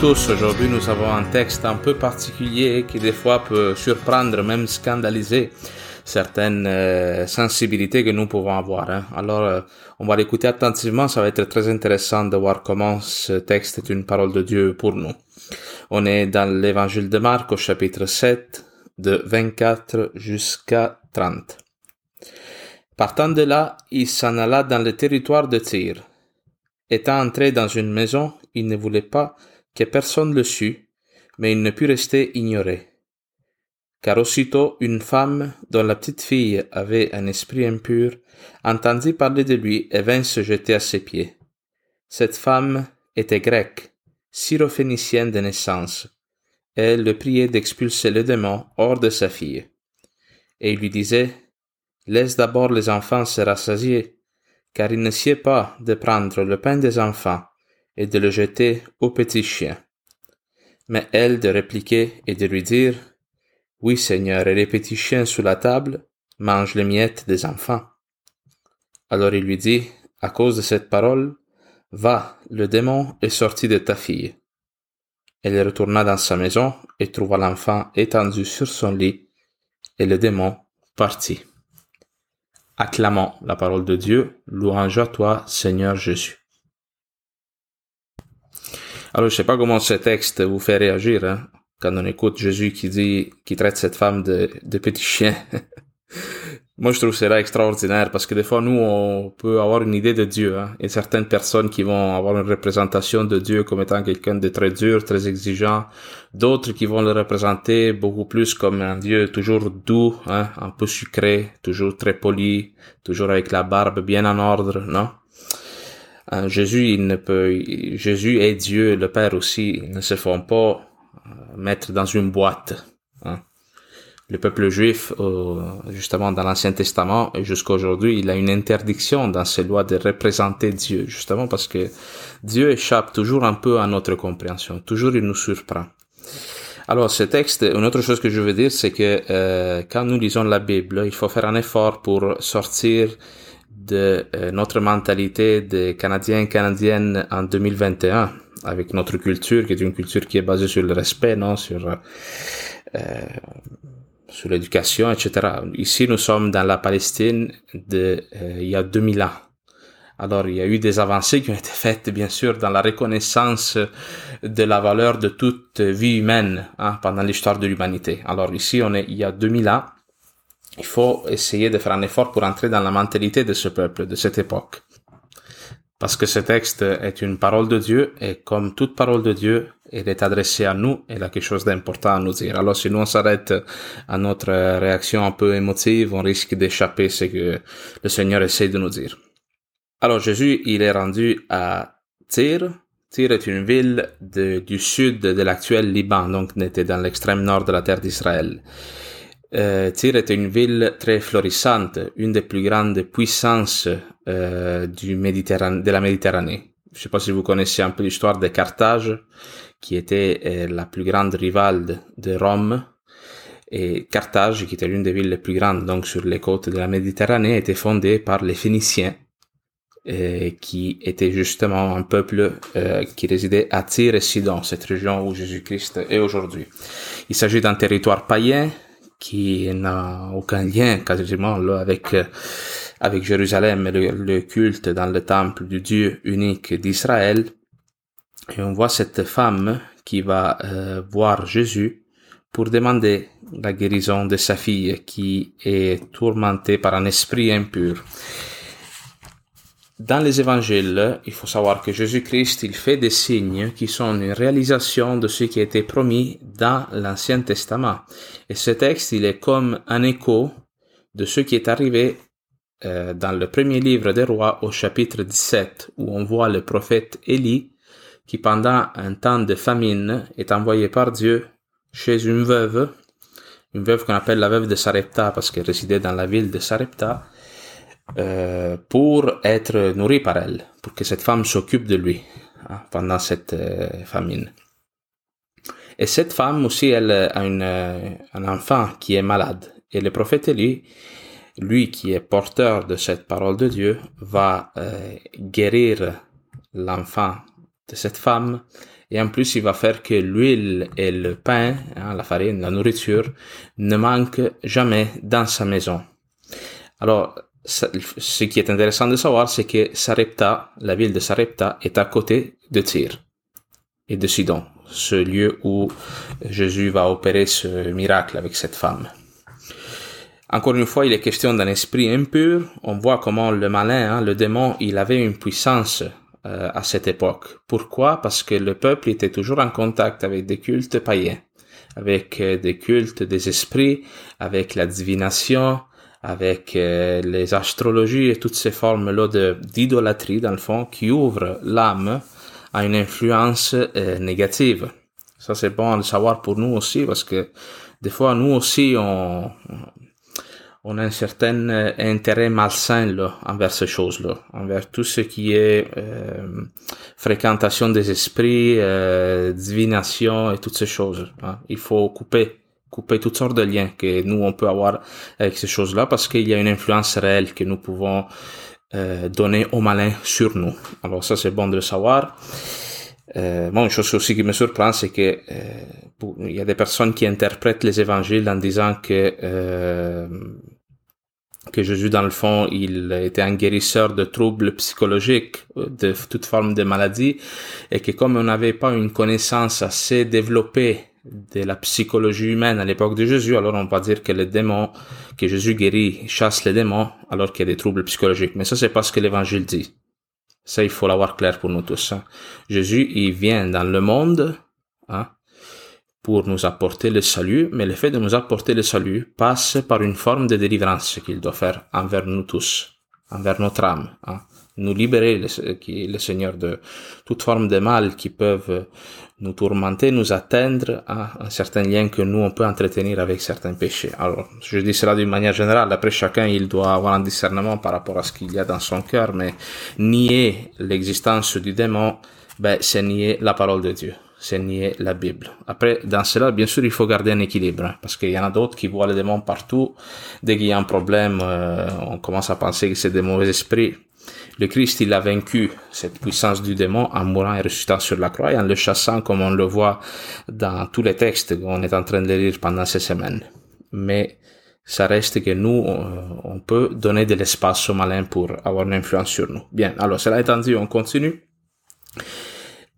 Tous. Aujourd'hui, nous avons un texte un peu particulier qui des fois peut surprendre, même scandaliser certaines euh, sensibilités que nous pouvons avoir. Hein. Alors, euh, on va l'écouter attentivement. Ça va être très intéressant de voir comment ce texte est une parole de Dieu pour nous. On est dans l'évangile de Marc au chapitre 7 de 24 jusqu'à 30. Partant de là, il s'en alla dans le territoire de Tyr. Étant entré dans une maison, il ne voulait pas que personne le sût, mais il ne put rester ignoré. Car aussitôt une femme dont la petite fille avait un esprit impur entendit parler de lui et vint se jeter à ses pieds. Cette femme était grecque, syrophénicienne de naissance. Elle le priait d'expulser le démon hors de sa fille. Et il lui disait, Laisse d'abord les enfants se rassasier, car il ne sied pas de prendre le pain des enfants et de le jeter aux petits chiens. Mais elle de répliquer et de lui dire, Oui, Seigneur, et les petits chiens sous la table mangent les miettes des enfants. Alors il lui dit, à cause de cette parole, Va, le démon est sorti de ta fille. Elle retourna dans sa maison et trouva l'enfant étendu sur son lit, et le démon partit. Acclamons la parole de Dieu, louange à toi, Seigneur Jésus. Alors, je sais pas comment ce texte vous fait réagir, hein, quand on écoute Jésus qui dit, qui traite cette femme de, de petit chien. Moi, je trouve cela extraordinaire parce que des fois, nous, on peut avoir une idée de Dieu. Hein. A certaines personnes qui vont avoir une représentation de Dieu comme étant quelqu'un de très dur, très exigeant. D'autres qui vont le représenter beaucoup plus comme un Dieu toujours doux, hein, un peu sucré, toujours très poli, toujours avec la barbe bien en ordre, non? Euh, Jésus, il ne peut, Jésus est Dieu, le Père aussi, ils ne se font pas euh, mettre dans une boîte. Hein le peuple juif, euh, justement dans l'Ancien Testament et jusqu'à aujourd'hui, il a une interdiction dans ses lois de représenter Dieu, justement parce que Dieu échappe toujours un peu à notre compréhension, toujours il nous surprend. Alors ce texte, une autre chose que je veux dire, c'est que quand nous lisons la Bible, il faut faire un effort pour sortir de euh, notre mentalité de Canadiens Canadiennes en 2021 avec notre culture qui est une culture qui est basée sur le respect, non, sur euh, sur l'éducation, etc. Ici, nous sommes dans la Palestine de euh, il y a 2000 ans. Alors, il y a eu des avancées qui ont été faites, bien sûr, dans la reconnaissance de la valeur de toute vie humaine hein, pendant l'histoire de l'humanité. Alors, ici, on est il y a 2000 ans. Il faut essayer de faire un effort pour entrer dans la mentalité de ce peuple, de cette époque. Parce que ce texte est une parole de Dieu et comme toute parole de Dieu, elle est adressée à nous, elle a quelque chose d'important à nous dire. Alors si nous on s'arrête à notre réaction un peu émotive, on risque d'échapper ce que le Seigneur essaie de nous dire. Alors Jésus, il est rendu à Tyr. Tyr est une ville du sud de l'actuel Liban, donc était dans l'extrême nord de la terre d'Israël. Euh, Tyr était une ville très florissante, une des plus grandes puissances euh, du Méditerranée, de la Méditerranée. Je ne sais pas si vous connaissez un peu l'histoire de Carthage, qui était euh, la plus grande rivale de, Rome. Et Carthage, qui était l'une des villes les plus grandes donc sur les côtes de la Méditerranée, était fondée par les Phéniciens, euh, qui était justement un peuple euh, qui résidait à Tyr et Sidon, cette région où Jésus-Christ est aujourd'hui. Il s'agit d'un territoire païen qui n'a aucun lien quasiment avec euh, avec Jérusalem et le, culte dans le temple du Dieu unique d'Israël. Et on voit cette femme qui va euh, voir Jésus pour demander la guérison de sa fille qui est tourmentée par un esprit impur. Dans les évangiles, il faut savoir que Jésus-Christ, il fait des signes qui sont une réalisation de ce qui a été promis dans l'Ancien Testament. Et ce texte, il est comme un écho de ce qui est arrivé euh, dans le premier livre des rois au chapitre 17, où on voit le prophète Élie qui pendant un temps de famine est envoyé par Dieu chez une veuve, une veuve qu'on appelle la veuve de Sarepta parce qu'elle résidait dans la ville de Sarepta, euh, pour être nourri par elle, pour que cette femme s'occupe de lui hein, pendant cette euh, famine. Et cette femme aussi, elle a une, euh, un enfant qui est malade. Et le prophète lui, lui qui est porteur de cette parole de Dieu, va guérir l'enfant de cette femme Et en plus, il va faire que l'huile et le pain, hein, la farine, la nourriture, ne manquent jamais dans sa maison. Alors, ce qui est intéressant de savoir, c'est que Sarepta, la ville de Sarepta, est à côté de Tyr et de Sidon, ce lieu où Jésus va opérer ce miracle avec cette femme. Encore une fois, il est question d'un esprit impur. On voit comment le malin, hein, le démon, il avait une puissance euh, à cette époque. Pourquoi? Parce que le peuple était toujours en contact avec des cultes païens, avec euh, des cultes des esprits, avec la divination, avec euh, les astrologies et toutes ces formes-là d'idolâtrie, dans le fond, qui ouvrent l'âme à une influence négative. Ça, c'est bon à le savoir pour nous aussi, parce que des fois, nous aussi, on, on a un certain euh, intérêt malsain là, envers ces choses-là, envers tout ce qui est euh, fréquentation des esprits, euh, divination et toutes ces choses. Hein. Il faut couper, couper toutes sortes de liens que nous on peut avoir avec ces choses-là parce qu'il y a une influence réelle que nous pouvons euh, donner au malin sur nous. Alors ça c'est bon de le savoir. Euh, bon, une chose aussi qui me surprend, c'est que euh, il y a des personnes qui interprètent les évangiles en disant que euh, que Jésus, dans le fond, il était un guérisseur de troubles psychologiques, de toute forme de maladie, et que comme on n'avait pas une connaissance assez développée de la psychologie humaine à l'époque de Jésus, alors on va dire que les démons, que Jésus guérit, chasse les démons, alors qu'il y a des troubles psychologiques. Mais ça, c'est pas ce que l'évangile dit. Ça, il faut l'avoir clair pour nous tous. Hein. Jésus, il vient dans le monde, hein, pour nous apporter le salut, mais le fait de nous apporter le salut passe par une forme de délivrance qu'il doit faire envers nous tous, envers notre âme. Hein. Nous libérer, le, le, Seigneur, de toute forme de mal qui peuvent nous tourmenter, nous atteindre à un certain lien que nous, on peut entretenir avec certains péchés. Alors, je dis cela d'une manière générale. Après, chacun, il doit avoir un discernement par rapport à ce qu'il y a dans son cœur, mais nier l'existence du démon, ben, c'est nier la parole de Dieu nier la Bible. Après, dans cela, bien sûr, il faut garder un équilibre, hein, parce qu'il y en a d'autres qui voient les démons partout. Dès qu'il y a un problème, euh, on commence à penser que c'est des mauvais esprits. Le Christ, il a vaincu cette puissance du démon en mourant et ressuscitant sur la croix et en le chassant comme on le voit dans tous les textes qu'on est en train de lire pendant ces semaines. Mais ça reste que nous, on peut donner de l'espace au malin pour avoir une influence sur nous. Bien, alors cela étant dit, on continue.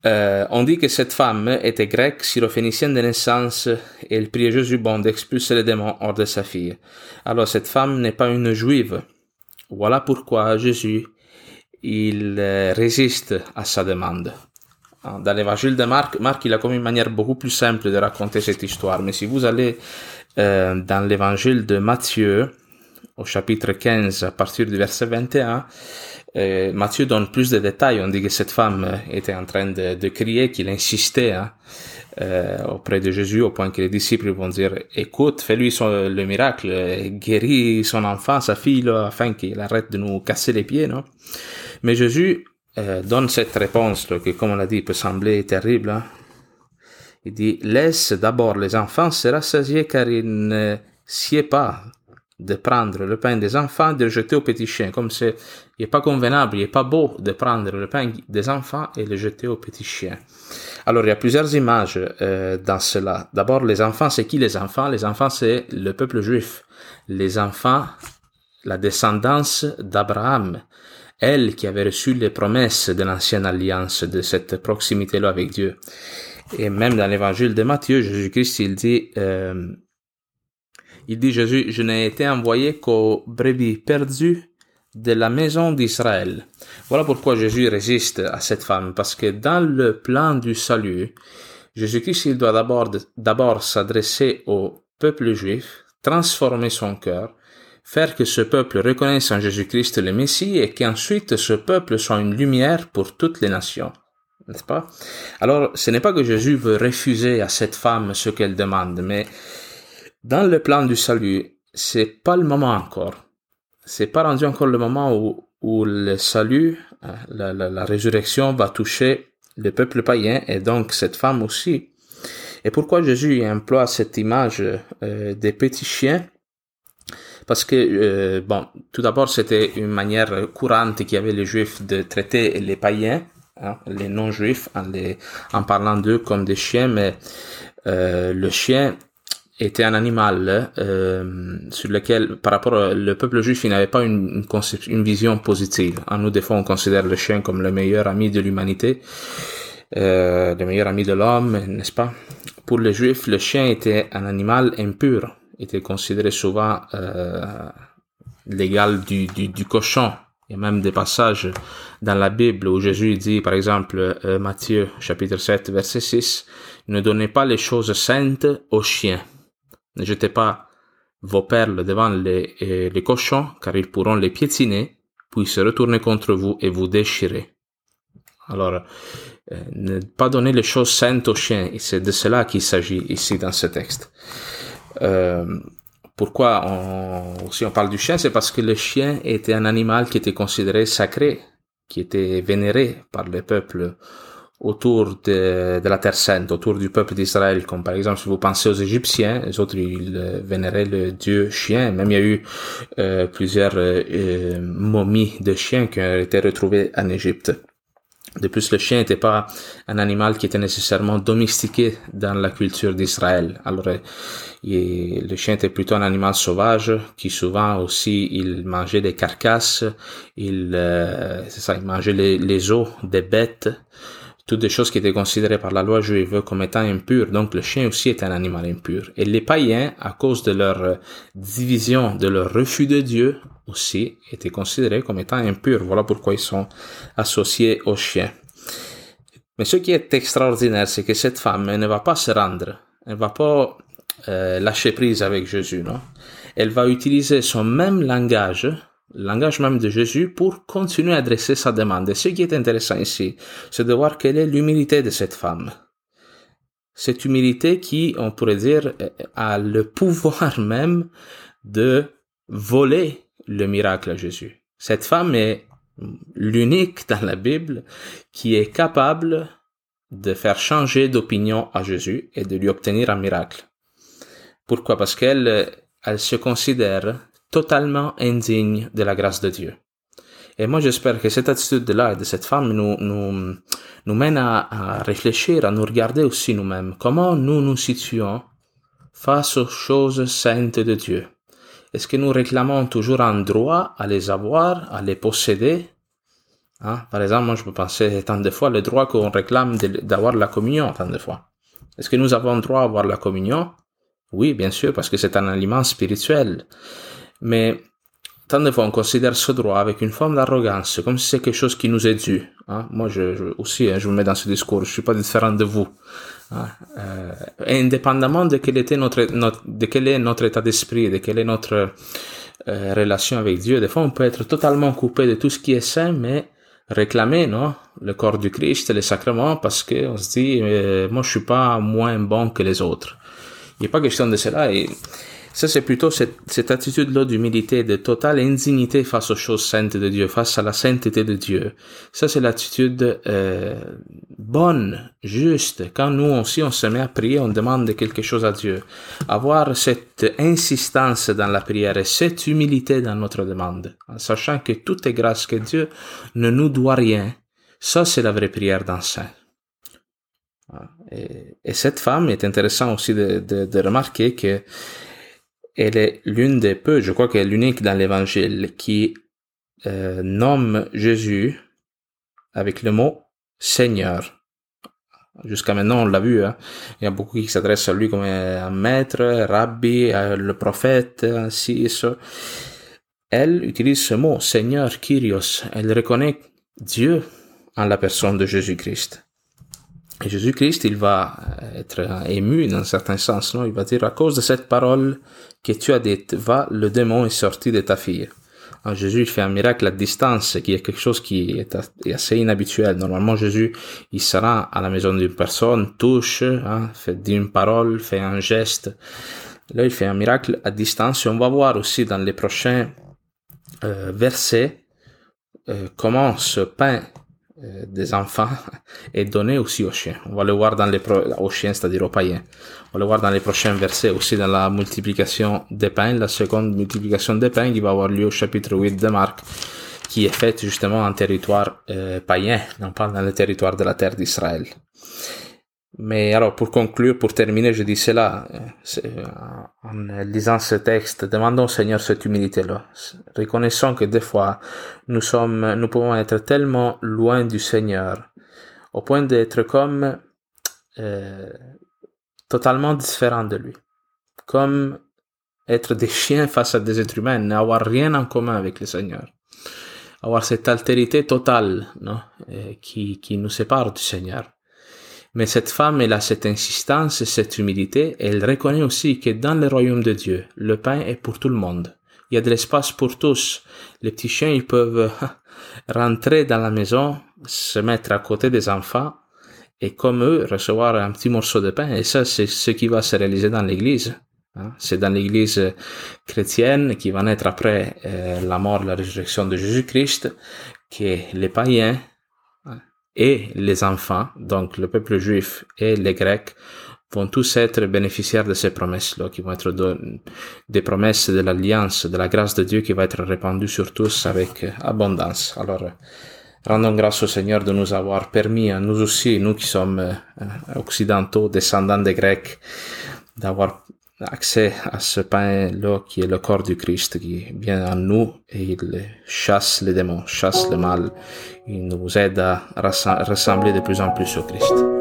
Euh, on dit que cette femme était grecque, syrophénicienne de naissance, et elle priait Jésus bon d'expulser les démons hors de sa fille. Alors cette femme n'est pas une juive. Voilà pourquoi Jésus, il euh, résiste à sa demande. Dans l'évangile de Marc, Marc, il a comme une manière beaucoup plus simple de raconter cette histoire. Mais si vous allez euh, dans l'évangile de Matthieu, au chapitre 15, à partir du verset 21, euh, Matthieu donne plus de détails. On dit que cette femme euh, était en train de, crier, qu'il insistait hein, euh, auprès de Jésus au point que les disciples vont dire écoute, fais-lui le miracle, guéris son enfant, sa fille, là, afin qu'il arrête de nous casser les pieds. Non? Mais Jésus donne cette réponse là, qui, comme on l'a dit, peut sembler terrible. Hein. Il dit laisse d'abord les enfants se rassasier car il ne sied pas de prendre le pain des enfants, de le jeter aux petits chiens. Comme c'est, il n'est pas convenable, il n'est pas beau de prendre le pain des enfants et le jeter aux petits chiens. Alors, il y a plusieurs images euh, dans cela. D'abord, les enfants, c'est qui les enfants? Les enfants, c'est le peuple juif. Les enfants, la descendance d'Abraham. Elle qui avait reçu les promesses de l'ancienne alliance, de cette proximité-là avec Dieu. Et même dans l'évangile de Matthieu, Jésus-Christ, il dit... Euh, il dit Jésus, je n'ai été envoyé qu'aux brebis perdues de la maison d'Israël. Voilà pourquoi Jésus résiste à cette femme, parce que dans le plan du salut, Jésus-Christ, il doit d'abord, d'abord s'adresser au peuple juif, transformer son cœur, faire que ce peuple reconnaisse en Jésus-Christ le Messie et qu'ensuite ce peuple soit une lumière pour toutes les nations. N'est-ce pas? Alors, ce n'est pas que Jésus veut refuser à cette femme ce qu'elle demande, mais dans le plan du salut, c'est pas le moment encore. C'est pas rendu encore le moment où, le salut, euh, la, résurrection va toucher le peuple païen et donc cette femme aussi. Et pourquoi Jésus emploie cette image euh, des petits chiens? Parce que, euh, bon, tout d'abord, c'était une manière courante qu'avaient les Juifs de traiter les païens hein, les non-juifs en, parlant d'eux comme des chiens, mais le chien était un animal euh, sur lequel, par rapport au le peuple juif, il n'avait pas une, vision positive. En nous, des fois, on considère le chien comme le meilleur ami de l'humanité, euh, le meilleur ami de l'homme, n'est-ce pas? Pour les juifs, le chien était un animal impur, était considéré souvent euh, l'égal du, du, du cochon. Il y a même des passages dans la Bible où Jésus dit, par exemple, euh, Matthieu chapitre 7, verset 6, ne donnez pas les choses saintes aux chiens. Ne jetez pas vos perles devant les, euh, les cochons, car ils pourront les piétiner, puis se retourner contre vous et vous déchirer. Alors, euh, ne pas donner les choses saintes aux chiens, c'est de cela qu'il s'agit ici dans ce texte. Euh, pourquoi on, aussi on parle du chien, c'est parce que le chien était un animal qui était considéré sacré, qui était vénéré par le peuple autour de, de la Terre Sainte, autour du peuple d'Israël, comme par exemple si vous pensez aux Égyptiens, les autres ils vénéraient le dieu chien, même il y a eu euh, plusieurs euh, momies de chiens qui ont été retrouvées en Égypte. De plus, le chien n'était pas un animal qui était nécessairement domestiqué dans la culture d'Israël. Alors, le chien était plutôt un animal sauvage qui souvent aussi il mangeait des carcasses, il, euh, c'est ça, il mangeait les, les os des bêtes toutes des choses qui étaient considérées par la loi juive comme étant impures. Donc le chien aussi est un animal impur. Et les païens, à cause de leur division, de leur refus de Dieu, aussi étaient considérés comme étant impurs. Voilà pourquoi ils sont associés au chien. Mais ce qui est extraordinaire, c'est que cette femme ne va pas se rendre. Elle va pas euh, lâcher prise avec Jésus, non? Elle va utiliser son même langage langage même de Jésus pour continuer à adresser sa demande. Et ce qui est intéressant ici, c'est de voir quelle est l'humilité de cette femme. Cette humilité qui, on pourrait dire, a le pouvoir même de voler le miracle à Jésus. Cette femme est l'unique dans la Bible qui est capable de faire changer d'opinion à Jésus et de lui obtenir un miracle. Pourquoi? Parce qu'elle elle se considère totalement indigne de la grâce de Dieu. Et moi, j'espère que cette attitude-là de cette femme nous, nous, nous mène à, à réfléchir, à nous regarder aussi nous-mêmes. Comment nous nous situons face aux choses saintes de Dieu? Est-ce que nous réclamons toujours un droit à les avoir, à les posséder? Hein? Par exemple, moi, je peux penser tant de fois le droit qu'on réclame d'avoir la communion tant de fois. Est-ce que nous avons droit à avoir la communion? Oui, bien sûr, parce que c'est un aliment spirituel. Mais tant de fois, on considère ce droit avec une forme d'arrogance, comme si c'est quelque chose qui nous est dû. Hein. Moi, je, je aussi, hein, je me mets dans ce discours. Je suis pas différent de vous. Hein. Euh, indépendamment de quel était notre, de quel est notre état d'esprit, de quelle est notre euh, relation avec Dieu. Des fois, on peut être totalement coupé de tout ce qui est saint, mais réclamer, non, le corps du Christ, les sacrements, parce que on se dit, euh, moi, je suis pas moins bon que les autres. Il n'est pas question de cela. Ça, c'est plutôt cette, attitude-là d'humilité, de totale indignité face aux choses saintes de Dieu, face à la sainteté de Dieu. Ça, c'est l'attitude euh, bonne, juste. Quand nous aussi, on se met à prier, on demande quelque chose à Dieu. Avoir cette insistance dans la prière et cette humilité dans notre demande, en sachant que tout est grâce, que Dieu ne nous doit rien. Ça, c'est la vraie prière d'un saint. Et, et, cette femme est intéressant aussi de remarquer que elle est l'une des peu, je crois qu'elle est l'unique dans l'évangile qui euh, nomme Jésus avec le mot Seigneur. Jusqu'à maintenant, on l'a vu, hein. il y a beaucoup qui s'adressent à lui comme un maître, rabbi, le prophète, ainsi. Ça. Elle utilise ce mot, Seigneur, Kyrios. Elle reconnaît Dieu en la personne de Jésus-Christ. Et Jésus-Christ, il va être ému dans un certain sens, non? Il va dire, à cause de cette parole que tu as dite, va, le démon est sorti de ta fille. Alors, Jésus fait un miracle à distance, qui est quelque chose qui est assez inhabituel. Normalement, Jésus, il sera à la maison d'une personne, touche, hein, fait d'une parole, fait un geste. Là, il fait un miracle à distance. Et on va voir aussi dans les prochains euh, versets euh, comment ce pain des enfants est donné aussi aux chiens. On va le voir dans les pro aux chiens, c'est-à-dire aux païens. On le voir dans les prochains versets aussi dans la multiplication des pains, la seconde multiplication des pains qui va avoir lieu au chapitre 8 de Marc, qui est faite justement en territoire euh, païen, non pas dans le territoire de la terre d'Israël. Mais alors, pour conclure, pour terminer, je dis cela, euh, en lisant ce texte, demandons au Seigneur cette humilité-là. Reconnaissons que des fois, nous sommes, nous pouvons être tellement loin du Seigneur, au point d'être comme euh, totalement différents de lui. Comme être des chiens face à des êtres humains, n'avoir rien en commun avec le Seigneur. Avoir cette altérité totale, non, euh, qui, qui nous sépare du Seigneur. Mais cette femme, elle a cette insistance et cette humilité, et elle reconnaît aussi que dans le royaume de Dieu, le pain est pour tout le monde. Il y a de l'espace pour tous. Les petits chiens, ils peuvent rentrer dans la maison, se mettre à côté des enfants, et comme eux, recevoir un petit morceau de pain. Et ça, c'est ce qui va se réaliser dans l'église. Hein. C'est dans l'église chrétienne qui va naître après euh, la mort, la résurrection de Jésus-Christ, que les païens et les enfants, donc le peuple juif et les grecs, vont tous être bénéficiaires de ces promesses-là, qui vont être des promesses de l'alliance, de la grâce de Dieu qui va être répandue sur tous avec abondance. Alors, rendons grâce au Seigneur de nous avoir permis, nous aussi, nous qui sommes euh, occidentaux, descendants des Grecs, d'avoir accès à ce pain-là qui est le corps du Christ qui vient en nous et il chasse les démons, chasse le mal. Il nous aide à ressembler de plus en plus au Christ.